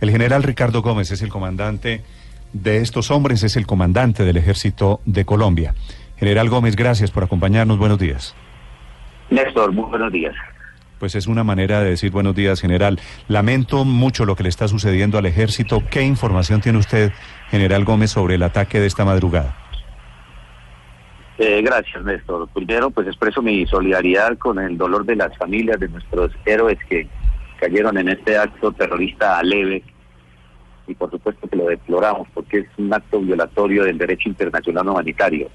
El general Ricardo Gómez es el comandante de estos hombres, es el comandante del ejército de Colombia. General Gómez, gracias por acompañarnos. Buenos días. Néstor, muy buenos días. Pues es una manera de decir buenos días, general. Lamento mucho lo que le está sucediendo al ejército. ¿Qué información tiene usted, general Gómez, sobre el ataque de esta madrugada? Eh, gracias, Néstor. Primero, pues expreso mi solidaridad con el dolor de las familias de nuestros héroes que cayeron en este acto terrorista leve. Y por supuesto que lo deploramos porque es un acto violatorio del derecho internacional humanitario.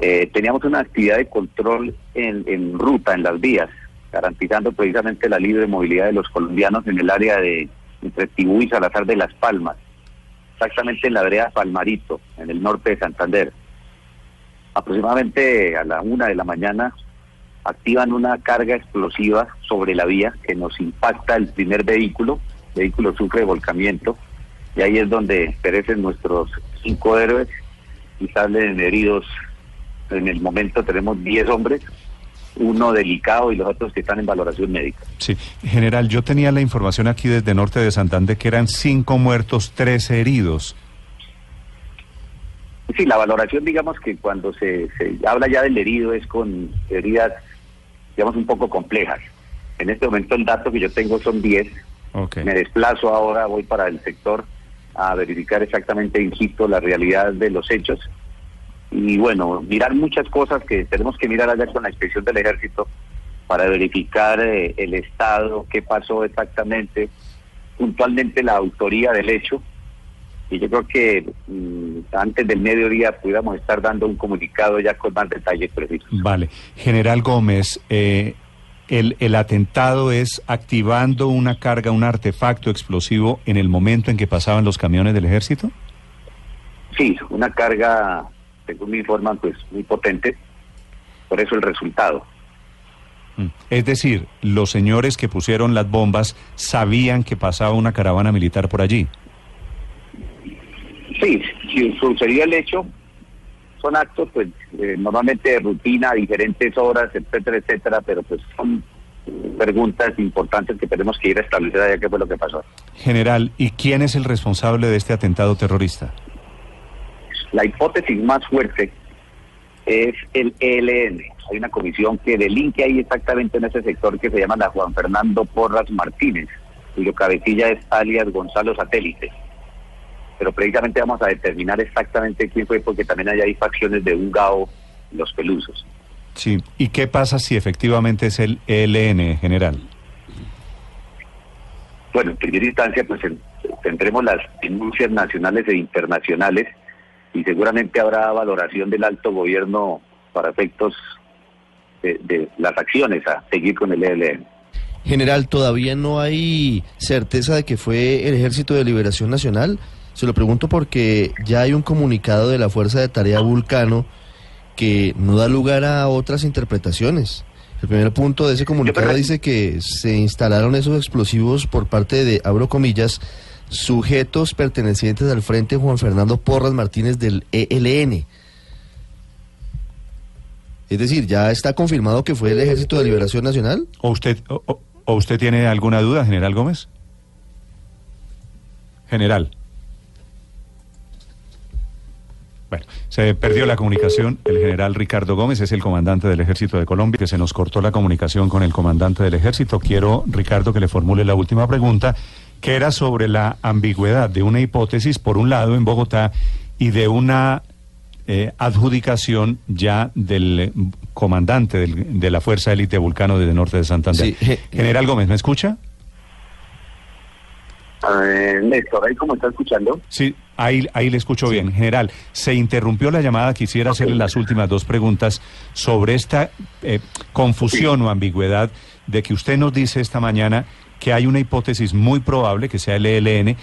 Eh, teníamos una actividad de control en, en ruta, en las vías, garantizando precisamente la libre movilidad de los colombianos en el área de entre Tibú y Salazar de Las Palmas, exactamente en la vereda Palmarito, en el norte de Santander. Aproximadamente a la una de la mañana activan una carga explosiva sobre la vía que nos impacta el primer vehículo, vehículo sufre volcamiento, y ahí es donde perecen nuestros cinco héroes y salen heridos. En el momento tenemos 10 hombres, uno delicado y los otros que están en valoración médica. Sí, general, yo tenía la información aquí desde norte de Santander que eran cinco muertos, tres heridos. Sí, la valoración, digamos que cuando se, se habla ya del herido es con heridas, digamos, un poco complejas. En este momento el dato que yo tengo son 10. Okay. Me desplazo ahora, voy para el sector a verificar exactamente, insisto, la realidad de los hechos. Y bueno, mirar muchas cosas que tenemos que mirar allá con la inspección del ejército para verificar eh, el estado, qué pasó exactamente, puntualmente la autoría del hecho. Y yo creo que mm, antes del mediodía pudiéramos estar dando un comunicado ya con más detalles precisos. Vale. General Gómez, eh, el, el atentado es activando una carga, un artefacto explosivo en el momento en que pasaban los camiones del ejército? Sí, una carga, según me informan, pues muy potente. Por eso el resultado. Mm. Es decir, los señores que pusieron las bombas sabían que pasaba una caravana militar por allí. Sí, si sucedía el hecho, son actos pues eh, normalmente de rutina, a diferentes horas, etcétera, etcétera, pero pues son preguntas importantes que tenemos que ir a establecer allá qué fue lo que pasó. General, ¿y quién es el responsable de este atentado terrorista? La hipótesis más fuerte es el ELN. Hay una comisión que delinque ahí exactamente en ese sector que se llama la Juan Fernando Porras Martínez, cuyo cabecilla es alias Gonzalo Satélite pero precisamente vamos a determinar exactamente quién fue, porque también hay ahí facciones de un GAO, los pelusos. Sí, ¿y qué pasa si efectivamente es el ELN, general? Bueno, en primera instancia, pues tendremos las denuncias nacionales e internacionales y seguramente habrá valoración del alto gobierno para efectos de, de las acciones a seguir con el ELN. General, ¿todavía no hay certeza de que fue el Ejército de Liberación Nacional? Se lo pregunto porque ya hay un comunicado de la Fuerza de Tarea Vulcano que no da lugar a otras interpretaciones. El primer punto de ese comunicado dice que se instalaron esos explosivos por parte de, abro comillas, sujetos pertenecientes al Frente Juan Fernando Porras Martínez del ELN. Es decir, ¿ya está confirmado que fue el Ejército de Liberación Nacional? ¿O usted, o, o usted tiene alguna duda, general Gómez? General. Bueno, se perdió la comunicación. El general Ricardo Gómez es el comandante del Ejército de Colombia, que se nos cortó la comunicación con el comandante del Ejército. Quiero, Ricardo, que le formule la última pregunta, que era sobre la ambigüedad de una hipótesis, por un lado, en Bogotá, y de una eh, adjudicación ya del comandante del, de la Fuerza Élite Vulcano desde Norte de Santander. Sí. General Gómez, ¿me escucha? Eh, Néstor, ¿ahí cómo está escuchando? Sí, ahí, ahí le escucho bien. General, se interrumpió la llamada, quisiera hacerle las últimas dos preguntas sobre esta eh, confusión o ambigüedad de que usted nos dice esta mañana que hay una hipótesis muy probable que sea el ELN,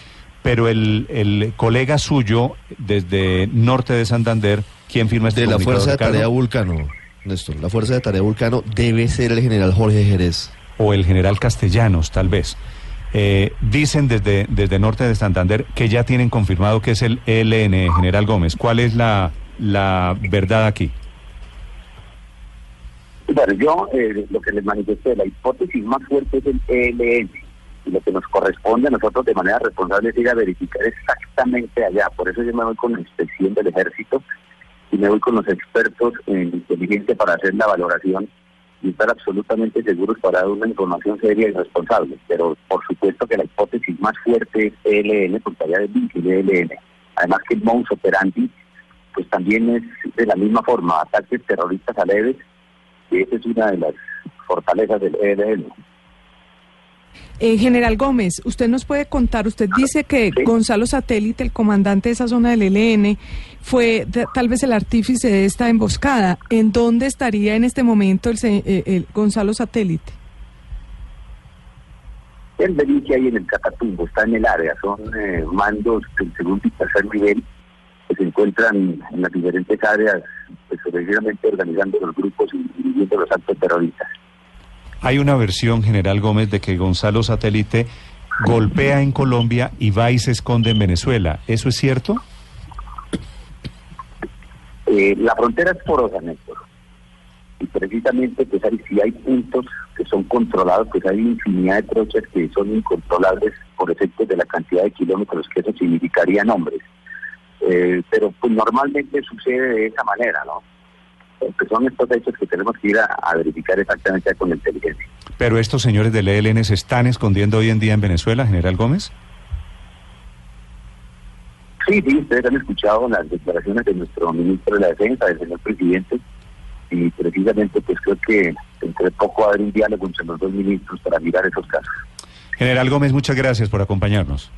pero el, el colega suyo desde norte de Santander, ¿quién firma este De la Fuerza de Ricardo? Tarea Vulcano, Néstor. La Fuerza de Tarea Vulcano debe ser el general Jorge Jerez. o el general Castellanos, tal vez. Eh, dicen desde, desde norte de Santander que ya tienen confirmado que es el ELN, general Gómez. ¿Cuál es la, la verdad aquí? Bueno, yo eh, lo que les manifesté, la hipótesis más fuerte es el ELN. Y lo que nos corresponde a nosotros de manera responsable es ir a verificar exactamente allá. Por eso yo me voy con la inspección del ejército y me voy con los expertos en inteligencia para hacer la valoración y estar absolutamente seguros para dar una información seria y responsable. Pero por supuesto que la hipótesis más fuerte es ELN, porque allá es el ELN. Además que el modus operandi, pues también es de la misma forma, ataques terroristas a y esa es una de las fortalezas del ELN. Eh, General Gómez, usted nos puede contar, usted dice que Sí. Gonzalo Satélite, el comandante de esa zona del ELN, fue de- tal vez el artífice de esta emboscada. ¿En dónde estaría en este momento el, se- eh, el Gonzalo Satélite? El delinque ahí en el Catatumbo, está en el área, son eh, mandos del segundo y tercer nivel que se encuentran en las diferentes áreas, pues organizando los grupos y dirigiendo los actos terroristas. Hay una versión, general Gómez, de que Gonzalo Satélite golpea en Colombia y va y se esconde en Venezuela. ¿Eso es cierto? Eh, la frontera es porosa, Néstor. Y precisamente, pues hay, si hay puntos que son controlados, pues hay infinidad de trochas que son incontrolables por efectos de la cantidad de kilómetros que eso significaría nombres. Eh, pero pues normalmente sucede de esa manera, ¿no? Porque son estos hechos que tenemos que ir a, a verificar exactamente con la inteligencia. Pero estos señores del ELN se están escondiendo hoy en día en Venezuela, general Gómez. Sí, sí, ustedes han escuchado las declaraciones de nuestro ministro de la Defensa, del señor presidente, y precisamente pues creo que entre poco va a haber un diálogo entre los dos ministros para mirar esos casos. General Gómez, muchas gracias por acompañarnos.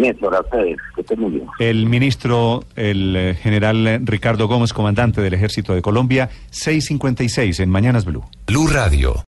Néstor, a ustedes, que estén muy bien. El ministro, el eh, general eh, Ricardo Gómez, comandante del Ejército de Colombia, 656 en Mañanas Blue. Blue Radio.